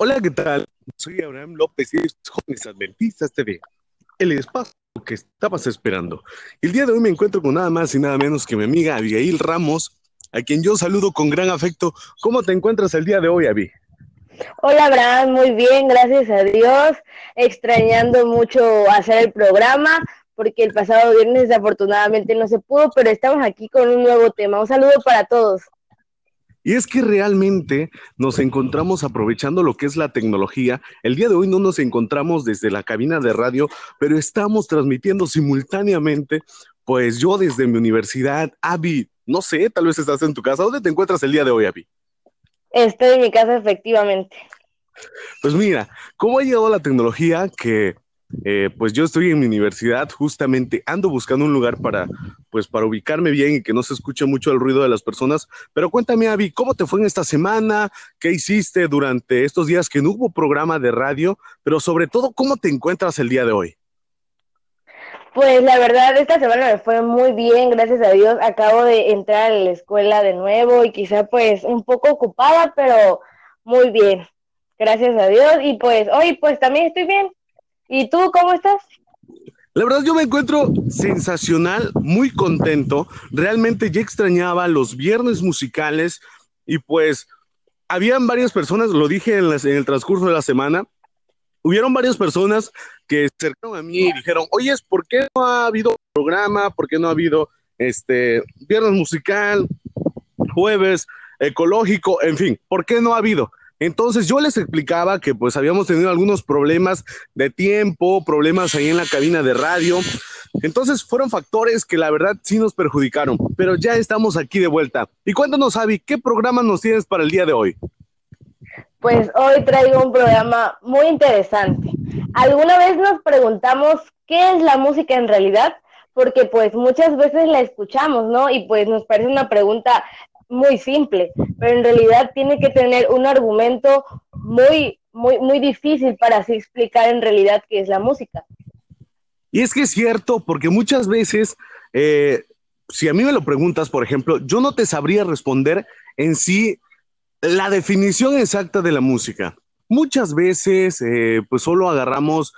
Hola, ¿qué tal? Soy Abraham López y es Jóvenes Adventistas TV, el espacio que estabas esperando. El día de hoy me encuentro con nada más y nada menos que mi amiga Abigail Ramos, a quien yo saludo con gran afecto. ¿Cómo te encuentras el día de hoy, Abby? Hola, Abraham, muy bien, gracias a Dios. Extrañando mucho hacer el programa, porque el pasado viernes desafortunadamente no se pudo, pero estamos aquí con un nuevo tema. Un saludo para todos. Y es que realmente nos encontramos aprovechando lo que es la tecnología. El día de hoy no nos encontramos desde la cabina de radio, pero estamos transmitiendo simultáneamente, pues yo desde mi universidad, Avi, no sé, tal vez estás en tu casa. ¿Dónde te encuentras el día de hoy, Avi? Estoy en mi casa, efectivamente. Pues mira, ¿cómo ha llegado la tecnología que eh, pues yo estoy en mi universidad, justamente ando buscando un lugar para, pues para ubicarme bien y que no se escuche mucho el ruido de las personas. Pero cuéntame, Avi, ¿cómo te fue en esta semana? ¿Qué hiciste durante estos días que no hubo programa de radio? Pero sobre todo, ¿cómo te encuentras el día de hoy? Pues la verdad, esta semana me fue muy bien, gracias a Dios. Acabo de entrar a la escuela de nuevo y quizá pues un poco ocupada, pero muy bien. Gracias a Dios. Y pues hoy pues también estoy bien. ¿Y tú cómo estás? La verdad yo me encuentro sensacional, muy contento. Realmente ya extrañaba los viernes musicales y pues habían varias personas, lo dije en, el transcurso de la semana, hubieron varias personas que se acercaron a mí y dijeron, oye, ¿por qué no ha habido programa? ¿Por qué no ha habido este viernes musical, jueves ecológico, en fin, ¿por qué no ha habido? Entonces yo les explicaba que pues habíamos tenido algunos problemas de tiempo, problemas ahí en la cabina de radio. Entonces fueron factores que la verdad sí nos perjudicaron, pero ya estamos aquí de vuelta. Y cuéntanos, Avi, ¿qué programa nos tienes para el día de hoy? Pues hoy traigo un programa muy interesante. ¿Alguna vez nos preguntamos qué es la música en realidad? Porque pues muchas veces la escuchamos, ¿no? Y pues nos parece una pregunta muy simple, pero en realidad tiene que tener un argumento muy, muy, muy difícil para así explicar en realidad qué es la música. Y es que es cierto, porque muchas veces, eh, si a mí me lo preguntas, por ejemplo, yo no te sabría responder en sí la definición exacta de la música. Muchas veces, eh, pues solo agarramos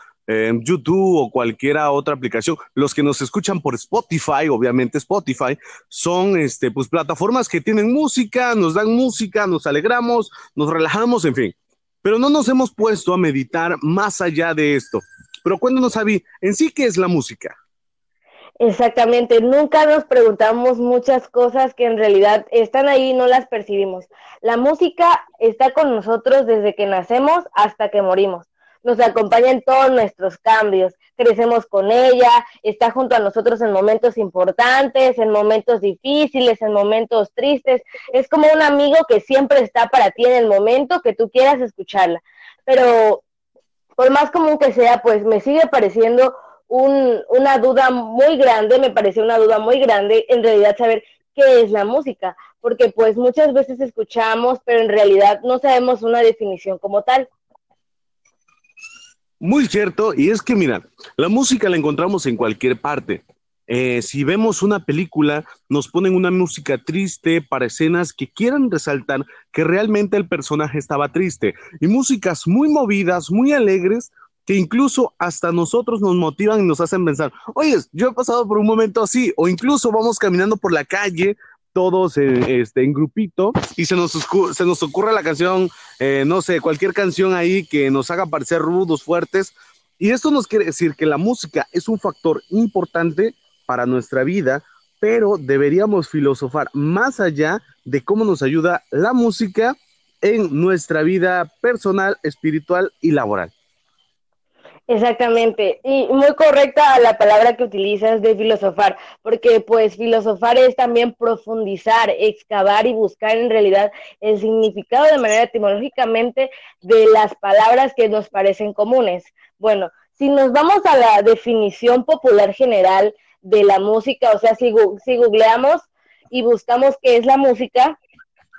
YouTube o cualquiera otra aplicación. Los que nos escuchan por Spotify, obviamente Spotify, son este, pues, plataformas que tienen música, nos dan música, nos alegramos, nos relajamos, en fin. Pero no nos hemos puesto a meditar más allá de esto. Pero cuéntanos, Avi, en sí, ¿qué es la música? Exactamente, nunca nos preguntamos muchas cosas que en realidad están ahí y no las percibimos. La música está con nosotros desde que nacemos hasta que morimos nos acompaña en todos nuestros cambios, crecemos con ella, está junto a nosotros en momentos importantes, en momentos difíciles, en momentos tristes, es como un amigo que siempre está para ti en el momento que tú quieras escucharla. Pero por más común que sea, pues me sigue pareciendo un, una duda muy grande, me pareció una duda muy grande en realidad saber qué es la música, porque pues muchas veces escuchamos, pero en realidad no sabemos una definición como tal. Muy cierto, y es que mira, la música la encontramos en cualquier parte. Eh, si vemos una película, nos ponen una música triste para escenas que quieran resaltar que realmente el personaje estaba triste. Y músicas muy movidas, muy alegres, que incluso hasta nosotros nos motivan y nos hacen pensar, oye, yo he pasado por un momento así, o incluso vamos caminando por la calle todos este, en grupito y se nos, se nos ocurre la canción, eh, no sé, cualquier canción ahí que nos haga parecer rudos, fuertes. Y esto nos quiere decir que la música es un factor importante para nuestra vida, pero deberíamos filosofar más allá de cómo nos ayuda la música en nuestra vida personal, espiritual y laboral. Exactamente, y muy correcta la palabra que utilizas de filosofar, porque pues filosofar es también profundizar, excavar y buscar en realidad el significado de manera etimológicamente de las palabras que nos parecen comunes. Bueno, si nos vamos a la definición popular general de la música, o sea, si, si googleamos y buscamos qué es la música,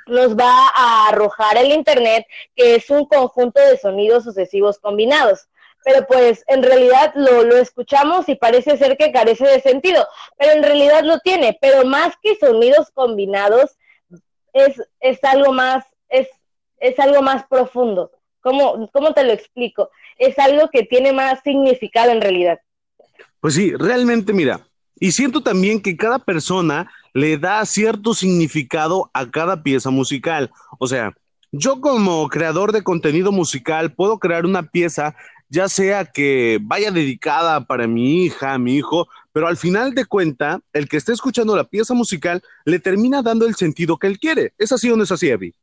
nos va a arrojar el Internet, que es un conjunto de sonidos sucesivos combinados pero pues en realidad lo, lo, escuchamos y parece ser que carece de sentido, pero en realidad lo tiene, pero más que sonidos combinados, es, es algo más es, es algo más profundo. ¿Cómo, ¿Cómo te lo explico? Es algo que tiene más significado en realidad. Pues sí, realmente mira, y siento también que cada persona le da cierto significado a cada pieza musical. O sea, yo como creador de contenido musical puedo crear una pieza ya sea que vaya dedicada para mi hija, mi hijo, pero al final de cuenta, el que esté escuchando la pieza musical le termina dando el sentido que él quiere. ¿Es así o no es así, Abby?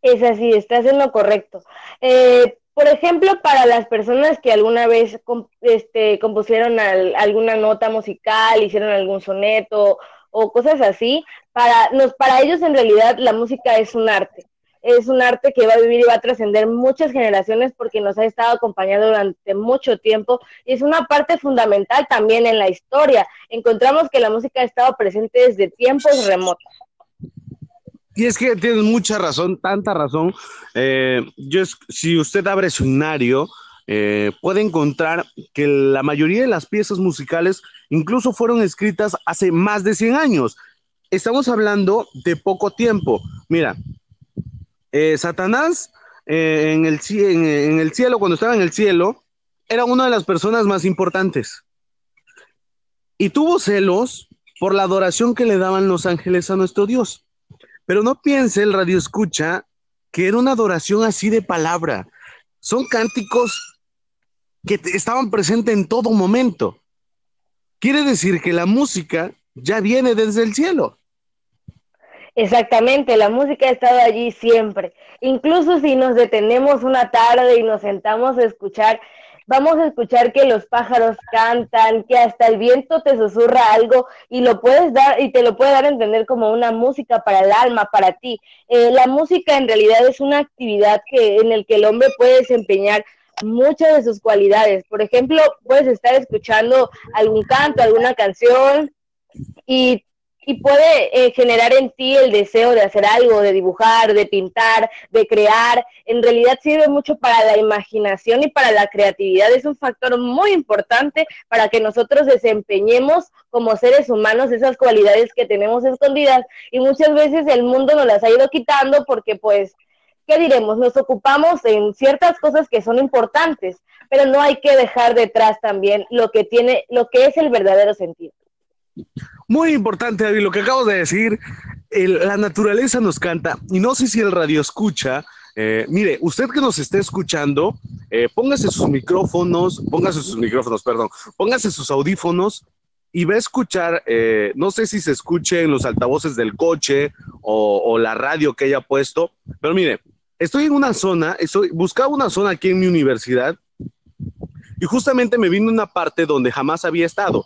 Es así, estás en lo correcto. Eh, por ejemplo, para las personas que alguna vez este, compusieron alguna nota musical, hicieron algún soneto o cosas así, para, nos, para ellos en realidad la música es un arte es un arte que va a vivir y va a trascender muchas generaciones porque nos ha estado acompañando durante mucho tiempo y es una parte fundamental también en la historia. Encontramos que la música ha estado presente desde tiempos remotos. Y es que tienes mucha razón, tanta razón. Eh, yo, si usted abre su eh, puede encontrar que la mayoría de las piezas musicales incluso fueron escritas hace más de 100 años. Estamos hablando de poco tiempo. Mira, eh, Satanás eh, en, el, en, el cielo, cuando estaba en el cielo, era una de las personas más importantes. Y tuvo celos por la adoración que le daban los ángeles a nuestro Dios. Pero no piense el radio escucha que era una adoración así de palabra. Son cánticos que estaban presentes en todo momento. Quiere decir que la música ya viene desde el cielo. Exactamente, la música ha estado allí siempre. Incluso si nos detenemos una tarde y nos sentamos a escuchar, vamos a escuchar que los pájaros cantan, que hasta el viento te susurra algo y lo puedes dar y te lo puede dar a entender como una música para el alma, para ti. Eh, la música en realidad es una actividad que en el que el hombre puede desempeñar muchas de sus cualidades. Por ejemplo, puedes estar escuchando algún canto, alguna canción y y puede eh, generar en ti el deseo de hacer algo, de dibujar, de pintar, de crear. En realidad sirve mucho para la imaginación y para la creatividad. Es un factor muy importante para que nosotros desempeñemos como seres humanos esas cualidades que tenemos escondidas y muchas veces el mundo nos las ha ido quitando porque pues, ¿qué diremos? Nos ocupamos en ciertas cosas que son importantes, pero no hay que dejar detrás también lo que tiene, lo que es el verdadero sentido. Muy importante, David, lo que acabo de decir, la naturaleza nos canta y no sé si el radio escucha. Eh, mire, usted que nos esté escuchando, eh, póngase sus micrófonos, póngase sus micrófonos, perdón, póngase sus audífonos y va a escuchar, eh, no sé si se escuche en los altavoces del coche o, o, la radio que haya puesto, pero mire, estoy en una zona, estoy, buscaba una zona aquí en mi universidad y justamente me vino una parte donde jamás había estado.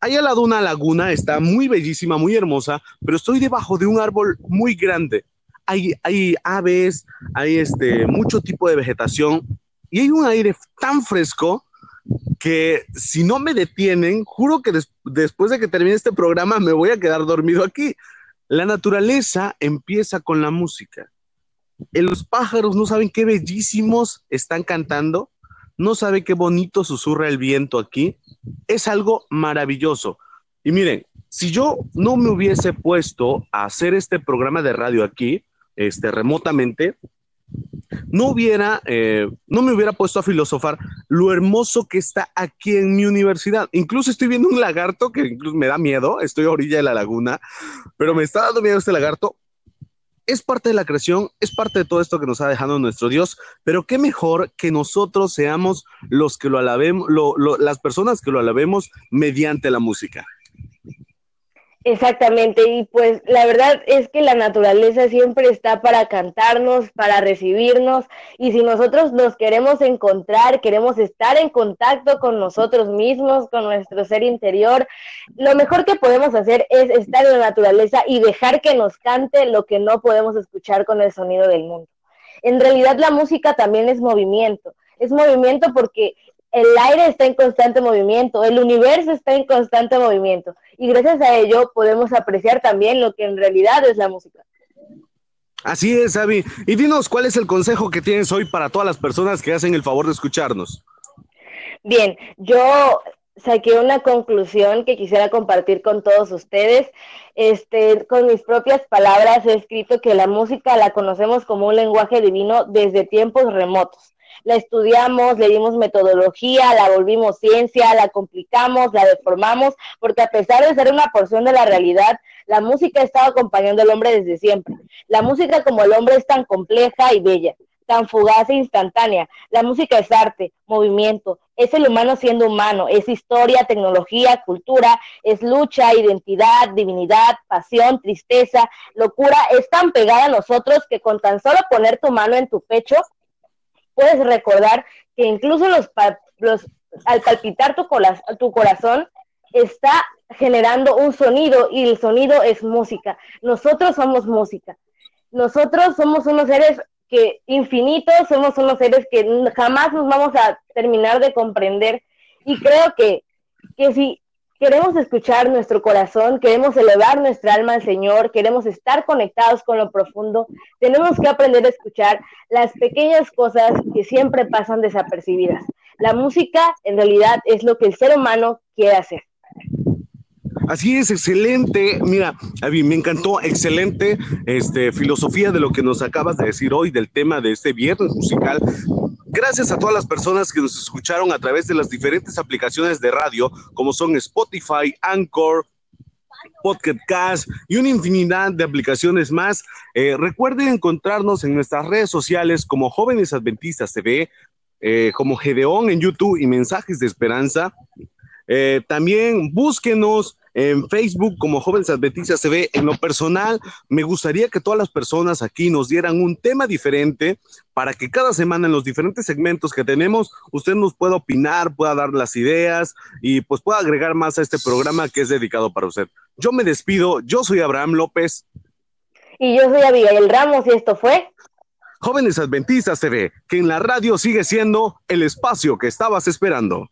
Eh, Ahí al lado una laguna, está muy bellísima, muy hermosa, pero estoy debajo de un árbol muy grande. Hay, hay aves, hay este, mucho tipo de vegetación y hay un aire tan fresco que si no me detienen, juro que después de que termine este programa me voy a quedar dormido aquí. La naturaleza empieza con la música. los pájaros no saben qué bellísimos están cantando no sabe qué bonito susurra el viento aquí. Es algo maravilloso. Y miren, si yo no me hubiese puesto a hacer este programa de radio aquí, este, remotamente, no hubiera, eh, no me hubiera puesto a filosofar lo hermoso que está aquí en mi universidad. Incluso estoy viendo un lagarto que incluso me da miedo, estoy a orilla de la laguna, pero me está dando miedo este lagarto es parte de la creación, es parte de todo esto que nos ha dejado nuestro Dios, pero qué mejor que nosotros seamos los que lo alabemos, las personas que lo alabemos mediante la música. Exactamente, y pues la verdad es que la naturaleza siempre está para cantarnos, para recibirnos, y si nosotros nos queremos encontrar, queremos estar en contacto con nosotros mismos, con nuestro ser interior, lo mejor que podemos hacer es estar en la naturaleza y dejar que nos cante lo que no podemos escuchar con el sonido del mundo. En realidad la música también es movimiento, es movimiento porque el aire está en constante movimiento, el universo está en constante movimiento y gracias a ello podemos apreciar también lo que en realidad es la música. Así es, Avi. Y dinos, ¿cuál es el consejo que tienes hoy para todas las personas que hacen el favor de escucharnos? Bien, yo saqué una conclusión que quisiera compartir con todos ustedes. Este, con mis propias palabras he escrito que la música la conocemos como un lenguaje divino desde tiempos remotos. La estudiamos, le dimos metodología, la volvimos ciencia, la complicamos, la deformamos, porque a pesar de ser una porción de la realidad, la música ha estado acompañando al hombre desde siempre. La música como el hombre es tan compleja y bella tan fugaz e instantánea. La música es arte, movimiento, es el humano siendo humano, es historia, tecnología, cultura, es lucha, identidad, divinidad, pasión, tristeza, locura, es tan pegada a nosotros que con tan solo poner tu mano en tu pecho, puedes recordar que incluso los, al palpitar tu, corazón, está generando un sonido y el sonido es música. Nosotros somos música. Nosotros somos unos seres que infinitos, somos unos seres que jamás nos vamos a terminar de comprender. Y creo que, que si queremos escuchar nuestro corazón, queremos elevar nuestra alma al Señor, queremos estar conectados con lo profundo, tenemos que aprender a escuchar las pequeñas cosas que siempre pasan desapercibidas. La música en realidad es lo que el ser humano quiere hacer. Así es, excelente. Mira, me encantó, excelente este, filosofía de lo que nos acabas de decir hoy del tema de este viernes musical. Gracias a todas las personas que nos escucharon a través de las diferentes aplicaciones de radio, como son Spotify, Anchor, Podcast Cast y una infinidad de aplicaciones más. Eh, recuerden encontrarnos en nuestras redes sociales como Jóvenes Adventistas TV, eh, como Gedeón en YouTube y Mensajes de Esperanza. Eh, también búsquenos en Facebook como Jóvenes Adventistas ve En lo personal, me gustaría que todas las personas aquí nos dieran un tema diferente para que cada semana en los diferentes segmentos que tenemos, usted nos pueda opinar, pueda dar las ideas y pues pueda agregar más a este programa que es dedicado para usted. Yo me despido, yo soy Abraham López. Y yo soy Abigail Ramos y esto fue Jóvenes Adventistas TV, que en la radio sigue siendo el espacio que estabas esperando.